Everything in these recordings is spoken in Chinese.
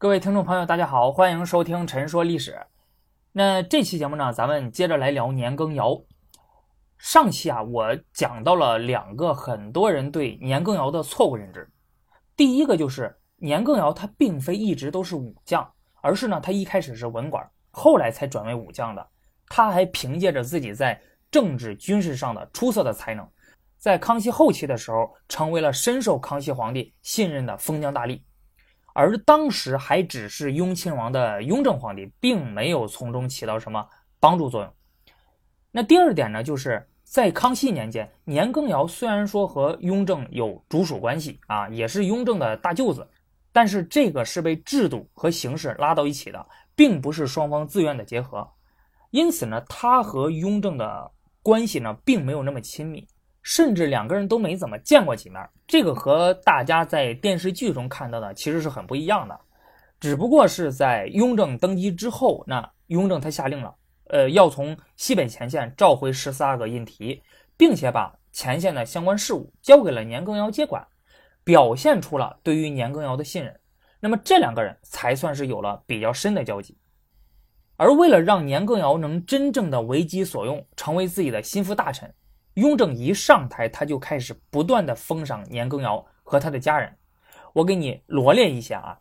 各位听众朋友，大家好，欢迎收听《陈说历史》。那这期节目呢，咱们接着来聊年羹尧。上期啊，我讲到了两个很多人对年羹尧的错误认知。第一个就是年羹尧他并非一直都是武将，而是呢，他一开始是文官，后来才转为武将的。他还凭借着自己在政治军事上的出色的才能，在康熙后期的时候，成为了深受康熙皇帝信任的封疆大吏。而当时还只是雍亲王的雍正皇帝，并没有从中起到什么帮助作用。那第二点呢，就是在康熙年间，年羹尧虽然说和雍正有主属关系啊，也是雍正的大舅子，但是这个是被制度和形式拉到一起的，并不是双方自愿的结合。因此呢，他和雍正的关系呢，并没有那么亲密。甚至两个人都没怎么见过几面，这个和大家在电视剧中看到的其实是很不一样的。只不过是在雍正登基之后，那雍正他下令了，呃，要从西北前线召回十四阿哥胤禔，并且把前线的相关事务交给了年羹尧接管，表现出了对于年羹尧的信任。那么这两个人才算是有了比较深的交集。而为了让年羹尧能真正的为己所用，成为自己的心腹大臣。雍正一上台，他就开始不断的封赏年羹尧和他的家人。我给你罗列一下啊，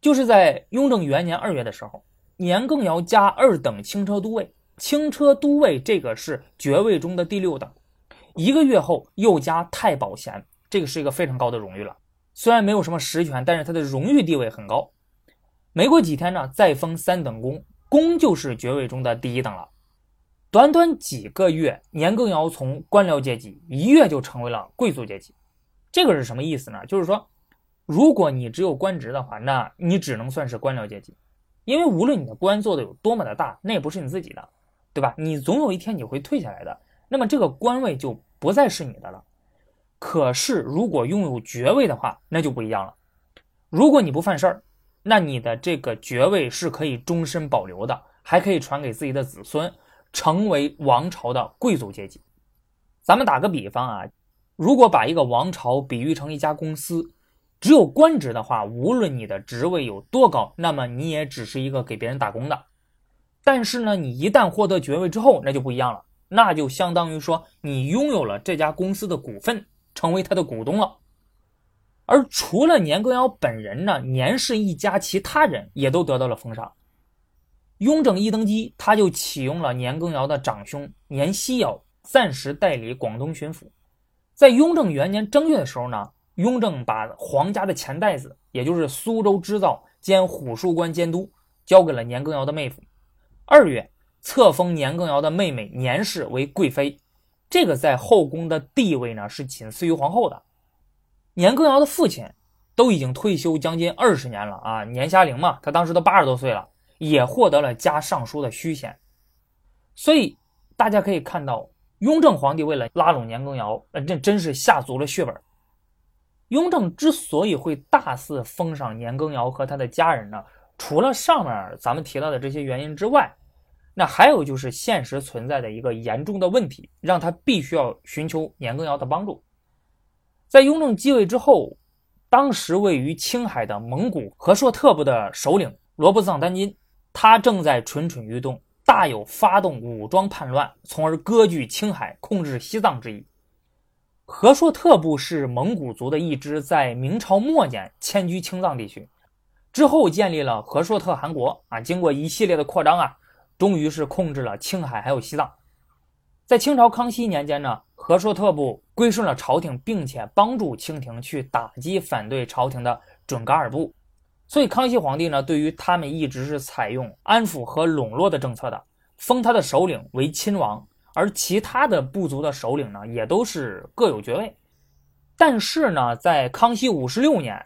就是在雍正元年二月的时候，年羹尧加二等轻车都尉，轻车都尉这个是爵位中的第六等。一个月后又加太保衔，这个是一个非常高的荣誉了。虽然没有什么实权，但是他的荣誉地位很高。没过几天呢，再封三等功，功就是爵位中的第一等了。短短几个月，年羹尧从官僚阶级一跃就成为了贵族阶级。这个是什么意思呢？就是说，如果你只有官职的话，那你只能算是官僚阶级，因为无论你的官做的有多么的大，那也不是你自己的，对吧？你总有一天你会退下来的，那么这个官位就不再是你的了。可是，如果拥有爵位的话，那就不一样了。如果你不犯事儿，那你的这个爵位是可以终身保留的，还可以传给自己的子孙。成为王朝的贵族阶级。咱们打个比方啊，如果把一个王朝比喻成一家公司，只有官职的话，无论你的职位有多高，那么你也只是一个给别人打工的。但是呢，你一旦获得爵位之后，那就不一样了，那就相当于说你拥有了这家公司的股份，成为他的股东了。而除了年羹尧本人呢，年氏一家其他人也都得到了封赏。雍正一登基，他就启用了年羹尧的长兄年希尧暂时代理广东巡抚。在雍正元年正月的时候呢，雍正把皇家的钱袋子，也就是苏州织造兼虎树关监督，交给了年羹尧的妹夫。二月，册封年羹尧的妹妹年氏为贵妃，这个在后宫的地位呢是仅次于皇后的。年羹尧的父亲都已经退休将近二十年了啊，年虾龄嘛，他当时都八十多岁了。也获得了加尚书的虚衔，所以大家可以看到，雍正皇帝为了拉拢年羹尧，呃，这真是下足了血本。雍正之所以会大肆封赏年羹尧和他的家人呢，除了上面咱们提到的这些原因之外，那还有就是现实存在的一个严重的问题，让他必须要寻求年羹尧的帮助。在雍正继位之后，当时位于青海的蒙古和硕特部的首领罗卜藏丹津。他正在蠢蠢欲动，大有发动武装叛乱，从而割据青海、控制西藏之意。和硕特部是蒙古族的一支，在明朝末年迁居青藏地区，之后建立了和硕特汗国。啊，经过一系列的扩张啊，终于是控制了青海还有西藏。在清朝康熙年间呢，和硕特部归顺了朝廷，并且帮助清廷去打击反对朝廷的准噶尔部。所以康熙皇帝呢，对于他们一直是采用安抚和笼络的政策的，封他的首领为亲王，而其他的部族的首领呢，也都是各有爵位。但是呢，在康熙五十六年，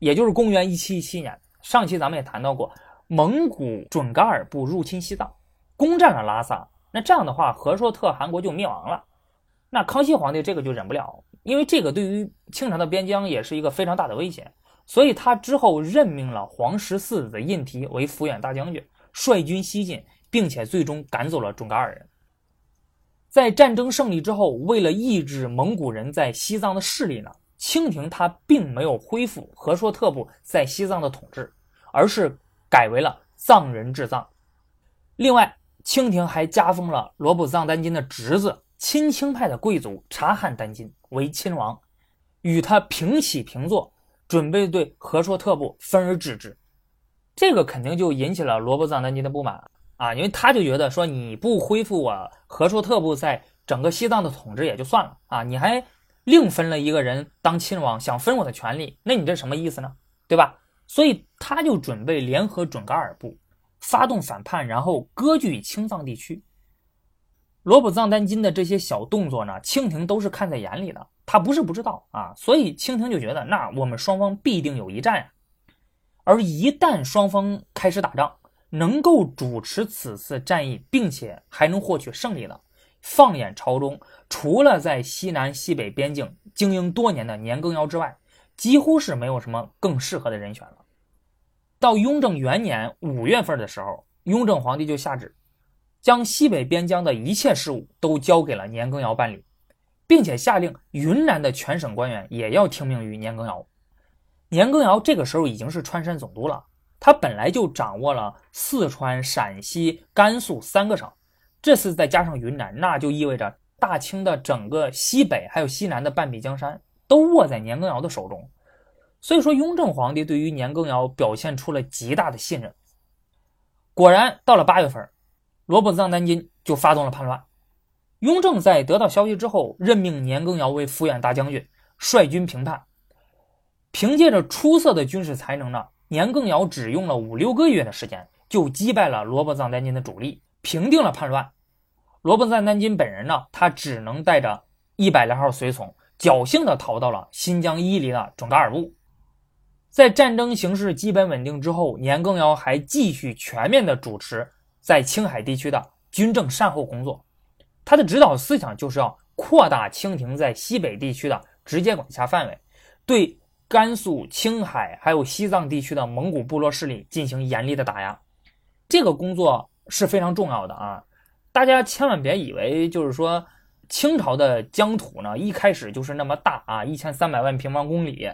也就是公元一七一七年，上期咱们也谈到过，蒙古准噶尔部入侵西藏，攻占了拉萨，那这样的话，和硕特汗国就灭亡了。那康熙皇帝这个就忍不了，因为这个对于清朝的边疆也是一个非常大的威胁。所以他之后任命了皇十四子胤禔为抚远大将军，率军西进，并且最终赶走了准噶尔人。在战争胜利之后，为了抑制蒙古人在西藏的势力呢，清廷他并没有恢复和硕特部在西藏的统治，而是改为了藏人治藏。另外，清廷还加封了罗卜藏丹津的侄子亲清派的贵族察罕丹津为亲王，与他平起平坐，准备对和硕特部分而治之。这个肯定就引起了罗卜藏丹津的不满啊，因为他就觉得说你不恢复我和硕特部在整个西藏的统治也就算了啊，你还另分了一个人当亲王，想分我的权利，那你这什么意思呢？对吧？所以他就准备联合准噶尔部。发动反叛，然后割据青藏地区。罗卜藏丹津的这些小动作呢，清廷都是看在眼里的，他不是不知道啊。所以清廷就觉得，那我们双方必定有一战呀。而一旦双方开始打仗，能够主持此次战役，并且还能获取胜利的，放眼朝中，除了在西南西北边境经营多年的年羹尧之外，几乎是没有什么更适合的人选了。到雍正元年五月份的时候，雍正皇帝就下旨，将西北边疆的一切事务都交给了年羹尧办理，并且下令云南的全省官员也要听命于年羹尧。年羹尧这个时候已经是川山总督了，他本来就掌握了四川、陕西、甘肃三个省，这次再加上云南，那就意味着大清的整个西北还有西南的半壁江山都握在年羹尧的手中。所以说，雍正皇帝对于年羹尧表现出了极大的信任。果然，到了八月份，罗卜藏丹津就发动了叛乱。雍正在得到消息之后，任命年羹尧为抚远大将军，率军平叛。凭借着出色的军事才能呢，年羹尧只用了五六个月的时间，就击败了罗卜藏丹津的主力，平定了叛乱。罗卜藏丹津本人呢，他只能带着一百来号随从，侥幸的逃到了新疆伊犁的准噶尔部。在战争形势基本稳定之后，年羹尧还继续全面的主持在青海地区的军政善后工作。他的指导思想就是要扩大清廷在西北地区的直接管辖范围，对甘肃、青海还有西藏地区的蒙古部落势力进行严厉的打压。这个工作是非常重要的啊！大家千万别以为就是说清朝的疆土呢一开始就是那么大啊，一千三百万平方公里。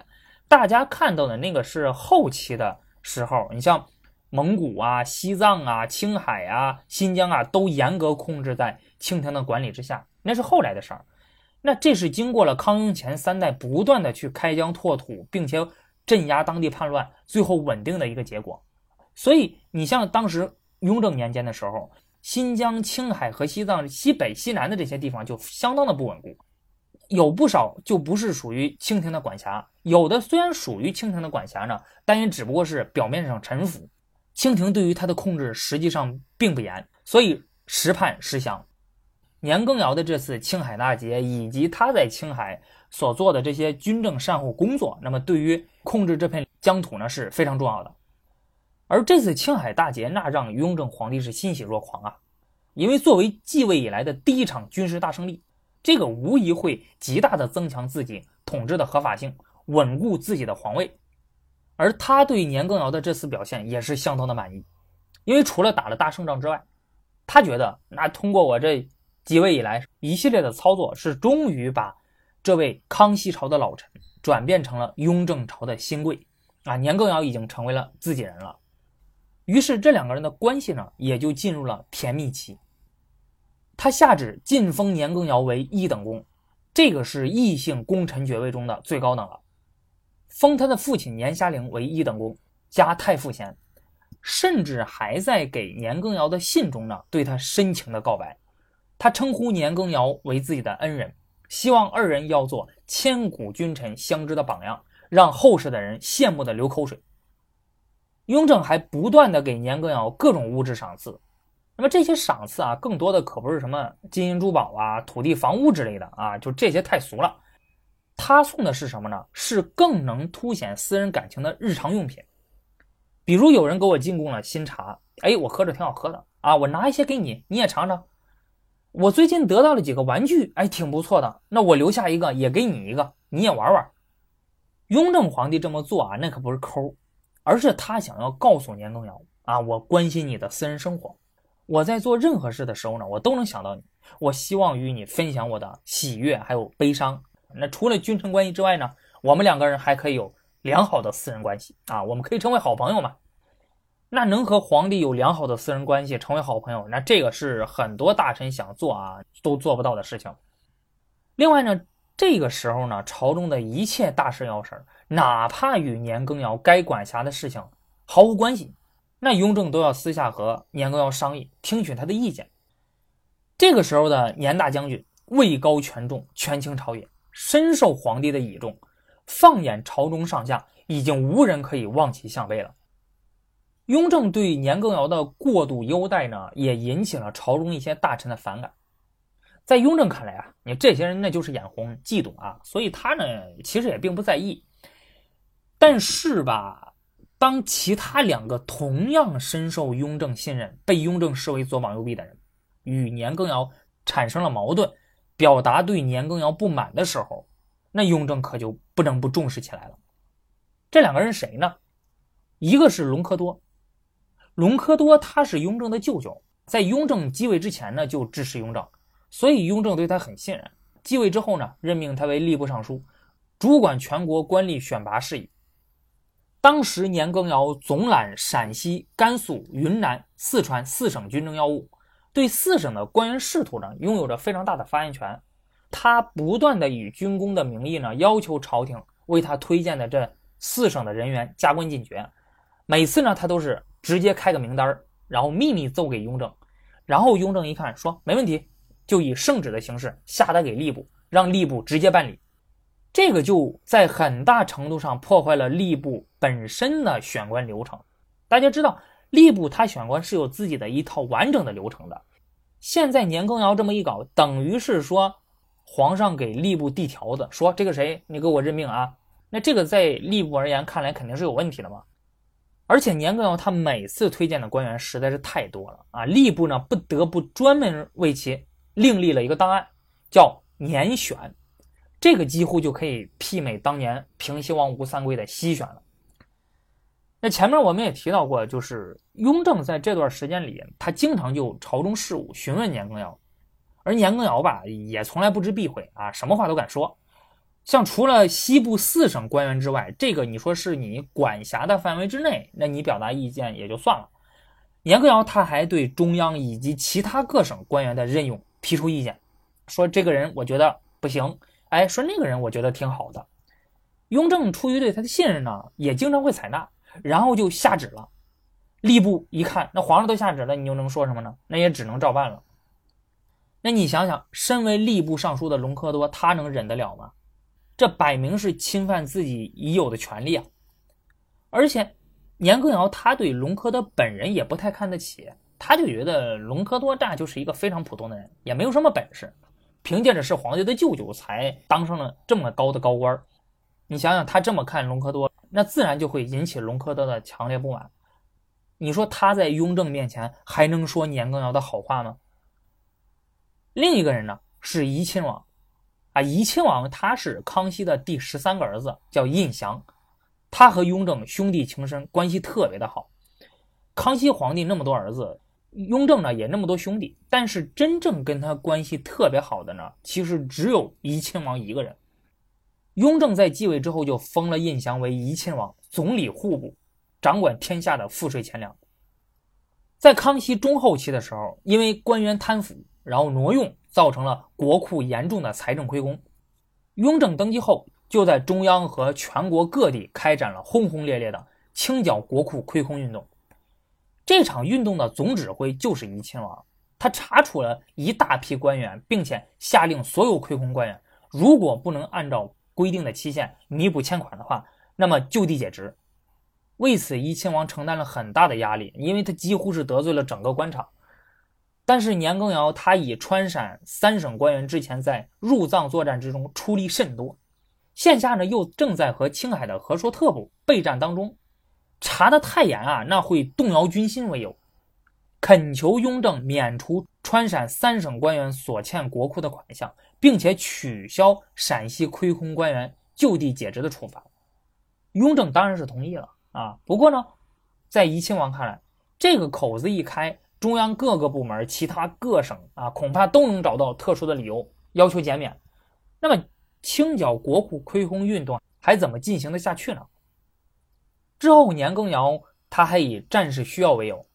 大家看到的那个是后期的时候，你像蒙古啊、西藏啊、青海啊、新疆啊，都严格控制在清廷的管理之下，那是后来的事儿。那这是经过了康雍乾三代不断的去开疆拓土，并且镇压当地叛乱，最后稳定的一个结果。所以你像当时雍正年间的时候，新疆、青海和西藏西北、西南的这些地方就相当的不稳固。有不少就不是属于清廷的管辖，有的虽然属于清廷的管辖呢，但也只不过是表面上臣服。清廷对于他的控制实际上并不严，所以时叛时降。年羹尧的这次青海大捷，以及他在青海所做的这些军政善后工作，那么对于控制这片疆土呢是非常重要的。而这次青海大捷，那让雍正皇帝是欣喜若狂啊，因为作为继位以来的第一场军事大胜利。这个无疑会极大的增强自己统治的合法性，稳固自己的皇位。而他对年羹尧的这次表现也是相当的满意，因为除了打了大胜仗之外，他觉得那通过我这继位以来一系列的操作，是终于把这位康熙朝的老臣转变成了雍正朝的新贵啊，年羹尧已经成为了自己人了。于是这两个人的关系呢，也就进入了甜蜜期。他下旨晋封年羹尧为一等公，这个是异姓功臣爵位中的最高等了。封他的父亲年虾龄为一等公，加太傅衔，甚至还在给年羹尧的信中呢，对他深情的告白。他称呼年羹尧为自己的恩人，希望二人要做千古君臣相知的榜样，让后世的人羡慕的流口水。雍正还不断的给年羹尧各种物质赏赐。那么这些赏赐啊，更多的可不是什么金银珠宝啊、土地房屋之类的啊，就这些太俗了。他送的是什么呢？是更能凸显私人感情的日常用品。比如有人给我进贡了新茶，哎，我喝着挺好喝的啊，我拿一些给你，你也尝尝。我最近得到了几个玩具，哎，挺不错的，那我留下一个也给你一个，你也玩玩。雍正皇帝这么做啊，那可不是抠，而是他想要告诉年羹尧啊，我关心你的私人生活。我在做任何事的时候呢，我都能想到你。我希望与你分享我的喜悦还有悲伤。那除了君臣关系之外呢，我们两个人还可以有良好的私人关系啊，我们可以成为好朋友嘛。那能和皇帝有良好的私人关系，成为好朋友，那这个是很多大臣想做啊都做不到的事情。另外呢，这个时候呢，朝中的一切大事要事哪怕与年羹尧该管辖的事情毫无关系，那雍正都要私下和年羹尧商议，听取他的意见。这个时候的年大将军位高权重，权倾朝野，深受皇帝的倚重。放眼朝中上下，已经无人可以望其项背了。雍正对年羹尧的过度优待呢，也引起了朝中一些大臣的反感。在雍正看来啊，你这些人那就是眼红、嫉妒啊，所以他呢其实也并不在意。但是吧，当其他两个同样深受雍正信任、被雍正视为左膀右臂的人与年羹尧产生了矛盾，表达对年羹尧不满的时候，那雍正可就不能不重视起来了。这两个人谁呢？一个是隆科多，隆科多他是雍正的舅舅，在雍正继位之前呢就支持雍正。所以雍正对他很信任，继位之后呢，任命他为吏部尚书，主管全国官吏选拔事宜。当时年羹尧总揽陕西、甘肃、云南、四川四省军政要务，对四省的官员仕途呢，拥有着非常大的发言权。他不断的以军功的名义呢，要求朝廷为他推荐的这四省的人员加官进爵。每次呢，他都是直接开个名单然后秘密奏给雍正，然后雍正一看，说没问题。就以圣旨的形式下达给吏部，让吏部直接办理，这个就在很大程度上破坏了吏部本身的选官流程。大家知道，吏部他选官是有自己的一套完整的流程的。现在年羹尧这么一搞，等于是说皇上给吏部递条子，说这个谁你给我任命啊？那这个在吏部而言看来肯定是有问题的嘛。而且年羹尧他每次推荐的官员实在是太多了啊，吏部呢不得不专门为其。另立了一个档案，叫年选，这个几乎就可以媲美当年平西王吴三桂的西选了。那前面我们也提到过，就是雍正在这段时间里，他经常就朝中事务询问年羹尧，而年羹尧吧，也从来不知避讳啊，什么话都敢说。像除了西部四省官员之外，这个你说是你管辖的范围之内，那你表达意见也就算了。年羹尧他还对中央以及其他各省官员的任用。提出意见，说这个人我觉得不行，哎，说那个人我觉得挺好的。雍正出于对他的信任呢，也经常会采纳，然后就下旨了。吏部一看，那皇上都下旨了，你又能说什么呢？那也只能照办了。那你想想，身为吏部尚书的隆科多，他能忍得了吗？这摆明是侵犯自己已有的权利啊！而且年羹尧他对隆科多本人也不太看得起。他就觉得隆科多这就是一个非常普通的人，也没有什么本事，凭借着是皇帝的舅舅才当上了这么高的高官。你想想，他这么看隆科多，那自然就会引起隆科多的强烈不满。你说他在雍正面前还能说年羹尧的好话吗？另一个人呢是怡亲王，啊，怡亲王他是康熙的第十三个儿子，叫胤祥，他和雍正兄弟情深，关系特别的好。康熙皇帝那么多儿子。雍正呢也那么多兄弟，但是真正跟他关系特别好的呢，其实只有怡亲王一个人。雍正在继位之后就封了胤祥为怡亲王，总理户部，掌管天下的赋税钱粮。在康熙中后期的时候，因为官员贪腐，然后挪用，造成了国库严重的财政亏空。雍正登基后，就在中央和全国各地开展了轰轰烈烈的清剿国库亏空运动。这场运动的总指挥就是怡亲王，他查处了一大批官员，并且下令所有亏空官员，如果不能按照规定的期限弥补欠款的话，那么就地解职。为此，怡亲王承担了很大的压力，因为他几乎是得罪了整个官场。但是年羹尧他以川陕三省官员之前在入藏作战之中出力甚多，现下呢又正在和青海的和硕特部备战当中。查的太严啊，那会动摇军心为由，恳求雍正免除川陕三省官员所欠国库的款项，并且取消陕西亏空官员就地解职的处罚。雍正当然是同意了啊。不过呢，在怡亲王看来，这个口子一开，中央各个部门、其他各省啊，恐怕都能找到特殊的理由要求减免。那么清剿国库亏空运动还怎么进行得下去呢？之后，年羹尧他还以战事需要为由，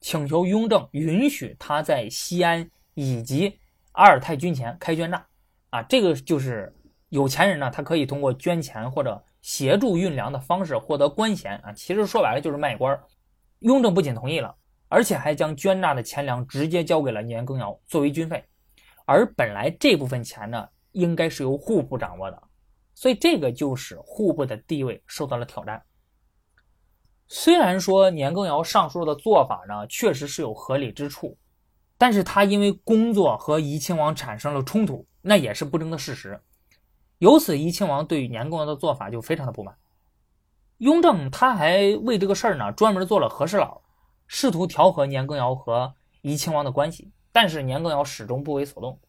请求雍正允许他在西安以及阿尔泰军前开捐纳。啊，这个就是有钱人呢，他可以通过捐钱或者协助运粮的方式获得官衔啊。其实说白了就是卖官。雍正不仅同意了，而且还将捐纳的钱粮直接交给了年羹尧作为军费。而本来这部分钱呢，应该是由户部掌握的，所以这个就使户部的地位受到了挑战。虽然说年羹尧上述的做法呢，确实是有合理之处，但是他因为工作和怡亲王产生了冲突。那也是不争的事实，由此怡亲王对于年羹尧的做法就非常的不满。雍正他还为这个事儿呢专门做了和事佬，试图调和年羹尧和怡亲王的关系，但是年羹尧始终不为所动。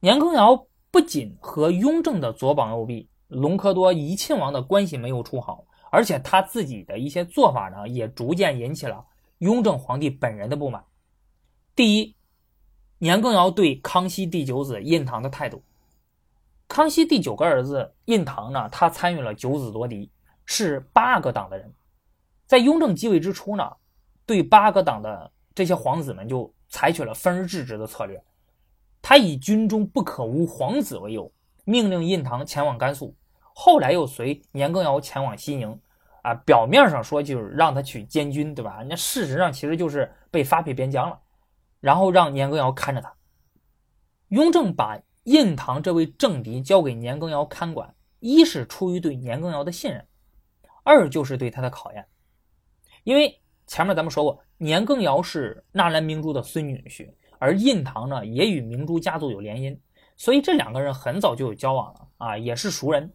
年羹尧不仅和雍正的左膀右臂隆科多、怡亲王的关系没有处好，而且他自己的一些做法呢也逐渐引起了雍正皇帝本人的不满。第一。年羹尧对康熙第九子胤堂的态度。康熙第九个儿子胤堂呢，他参与了九子夺嫡，是八个党的人。在雍正继位之初呢，对八个党的这些皇子们就采取了分而治之的策略。他以军中不可无皇子为由，命令胤堂前往甘肃，后来又随年羹尧前往西宁。啊，表面上说就是让他去监军，对吧？那事实上其实就是被发配边疆了。然后让年羹尧看着他。雍正把印堂这位政敌交给年羹尧看管，一是出于对年羹尧的信任，二就是对他的考验。因为前面咱们说过，年羹尧是纳兰明珠的孙女婿，而印堂呢也与明珠家族有联姻，所以这两个人很早就有交往了啊，也是熟人。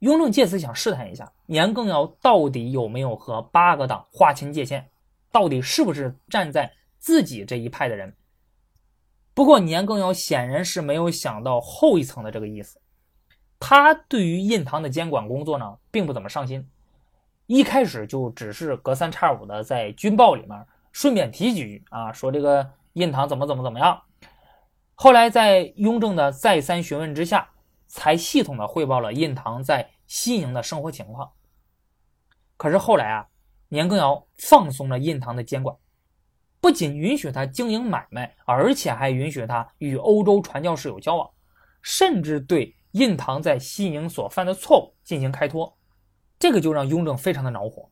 雍正借此想试探一下年羹尧到底有没有和八个党划清界限，到底是不是站在。自己这一派的人，不过年羹尧显然是没有想到后一层的这个意思。他对于印堂的监管工作呢，并不怎么上心。一开始就只是隔三差五的在军报里面顺便提几句啊，说这个印堂怎么怎么怎么样。后来在雍正的再三询问之下，才系统的汇报了印堂在西宁的生活情况。可是后来啊，年羹尧放松了印堂的监管。不仅允许他经营买卖，而且还允许他与欧洲传教士有交往，甚至对印堂在西宁所犯的错误进行开脱。这个就让雍正非常的恼火。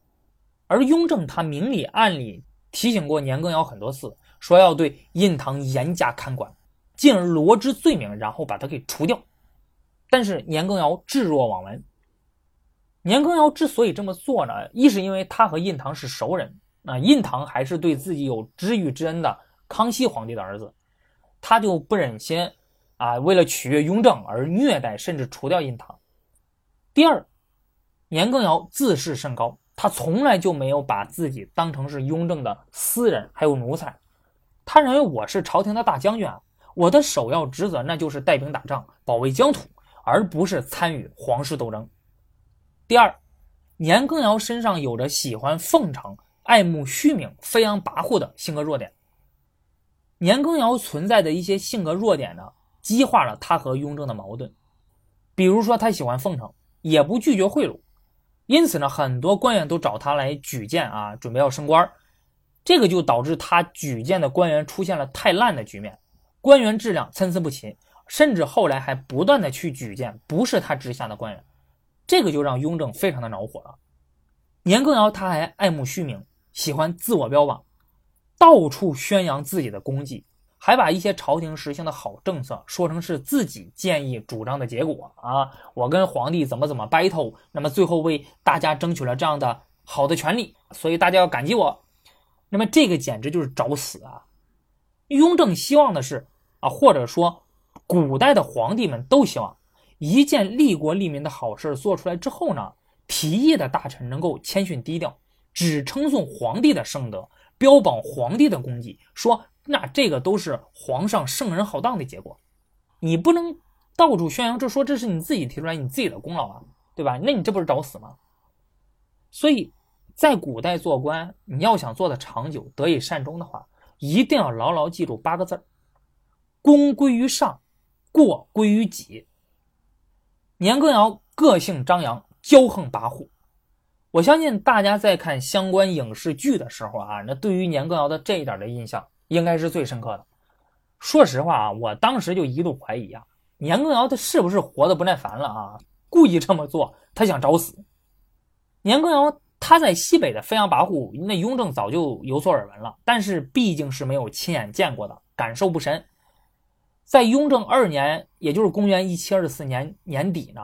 而雍正他明里暗里提醒过年羹尧很多次，说要对印堂严加看管，进而罗织罪名，然后把他给除掉。但是年羹尧置若罔闻。年羹尧之所以这么做呢，一是因为他和印堂是熟人。那胤堂还是对自己有知遇之恩的康熙皇帝的儿子，他就不忍心啊，为了取悦雍正而虐待甚至除掉胤堂。第二，年羹尧自视甚高，他从来就没有把自己当成是雍正的私人还有奴才，他认为我是朝廷的大将军啊，我的首要职责那就是带兵打仗，保卫疆土，而不是参与皇室斗争。第二，年羹尧身上有着喜欢奉承。爱慕虚名、飞扬跋扈的性格弱点，年羹尧存在的一些性格弱点呢，激化了他和雍正的矛盾。比如说，他喜欢奉承，也不拒绝贿赂，因此呢，很多官员都找他来举荐啊，准备要升官这个就导致他举荐的官员出现了太烂的局面，官员质量参差不齐，甚至后来还不断的去举荐不是他之下的官员，这个就让雍正非常的恼火了。年羹尧他还爱慕虚名。喜欢自我标榜，到处宣扬自己的功绩，还把一些朝廷实行的好政策说成是自己建议主张的结果啊！我跟皇帝怎么怎么 battle，那么最后为大家争取了这样的好的权利，所以大家要感激我。那么这个简直就是找死啊！雍正希望的是啊，或者说古代的皇帝们都希望一件利国利民的好事做出来之后呢，提议的大臣能够谦逊低调。只称颂皇帝的圣德，标榜皇帝的功绩，说那这个都是皇上圣人浩荡的结果，你不能到处宣扬，这说这是你自己提出来你自己的功劳啊，对吧？那你这不是找死吗？所以在古代做官，你要想做的长久、得以善终的话，一定要牢牢记住八个字儿功归于上，过归于己。年羹尧个性张扬，骄横跋扈。我相信大家在看相关影视剧的时候啊，那对于年羹尧的这一点的印象应该是最深刻的。说实话啊，我当时就一度怀疑啊，年羹尧他是不是活得不耐烦了啊，故意这么做，他想找死。年羹尧他在西北的飞扬跋扈，那雍正早就有所耳闻了，但是毕竟是没有亲眼见过的，感受不深。在雍正二年，也就是公元一七二四年年底呢，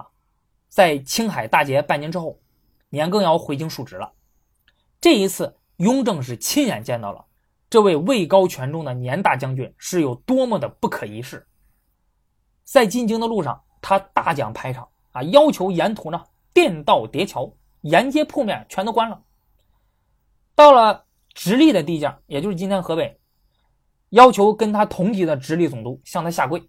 在青海大捷半年之后。年羹尧回京述职了，这一次雍正是亲眼见到了这位位高权重的年大将军是有多么的不可一世。在进京的路上，他大讲排场啊，要求沿途呢电道叠桥，沿街铺面全都关了。到了直隶的地界，也就是今天河北，要求跟他同级的直隶总督向他下跪。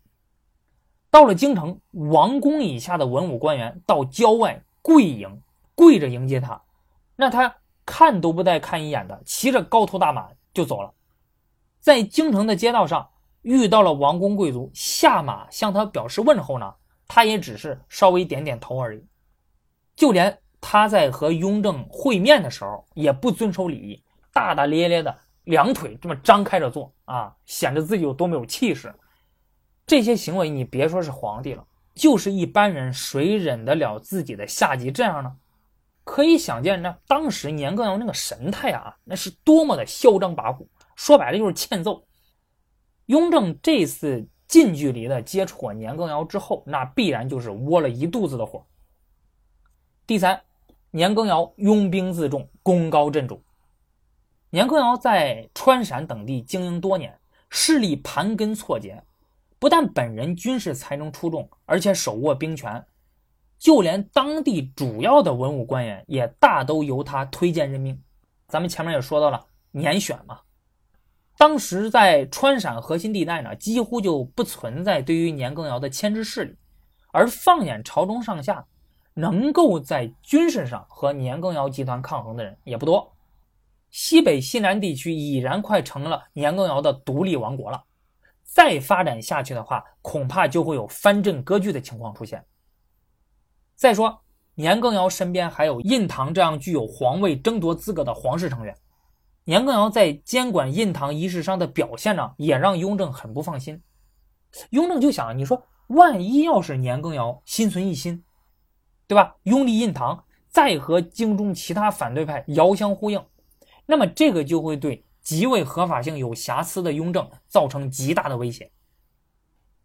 到了京城，王公以下的文武官员到郊外跪迎。跪着迎接他，那他看都不带看一眼的，骑着高头大马就走了。在京城的街道上遇到了王公贵族，下马向他表示问候呢，他也只是稍微点点头而已。就连他在和雍正会面的时候，也不遵守礼仪，大大咧咧的两腿这么张开着坐啊，显得自己有多么有气势。这些行为，你别说是皇帝了，就是一般人，谁忍得了自己的下级这样呢？可以想见，那当时年羹尧那个神态啊，那是多么的嚣张跋扈，说白了就是欠揍。雍正这次近距离的接触过年羹尧之后，那必然就是窝了一肚子的火。第三，年羹尧拥兵自重，功高震主。年羹尧在川陕等地经营多年，势力盘根错节，不但本人军事才能出众，而且手握兵权。就连当地主要的文武官员也大都由他推荐任命。咱们前面也说到了年选嘛，当时在川陕核心地带呢，几乎就不存在对于年羹尧的牵制势力。而放眼朝中上下，能够在军事上和年羹尧集团抗衡的人也不多。西北、西南地区已然快成了年羹尧的独立王国了，再发展下去的话，恐怕就会有藩镇割据的情况出现。再说，年羹尧身边还有印堂这样具有皇位争夺资格的皇室成员，年羹尧在监管印堂仪式上的表现呢，也让雍正很不放心。雍正就想，你说万一要是年羹尧心存异心，对吧？拥立印堂，再和京中其他反对派遥相呼应，那么这个就会对极为合法性有瑕疵的雍正造成极大的威胁。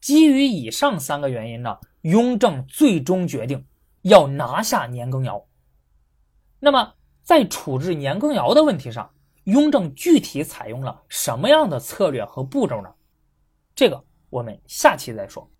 基于以上三个原因呢，雍正最终决定。要拿下年羹尧，那么在处置年羹尧的问题上，雍正具体采用了什么样的策略和步骤呢？这个我们下期再说。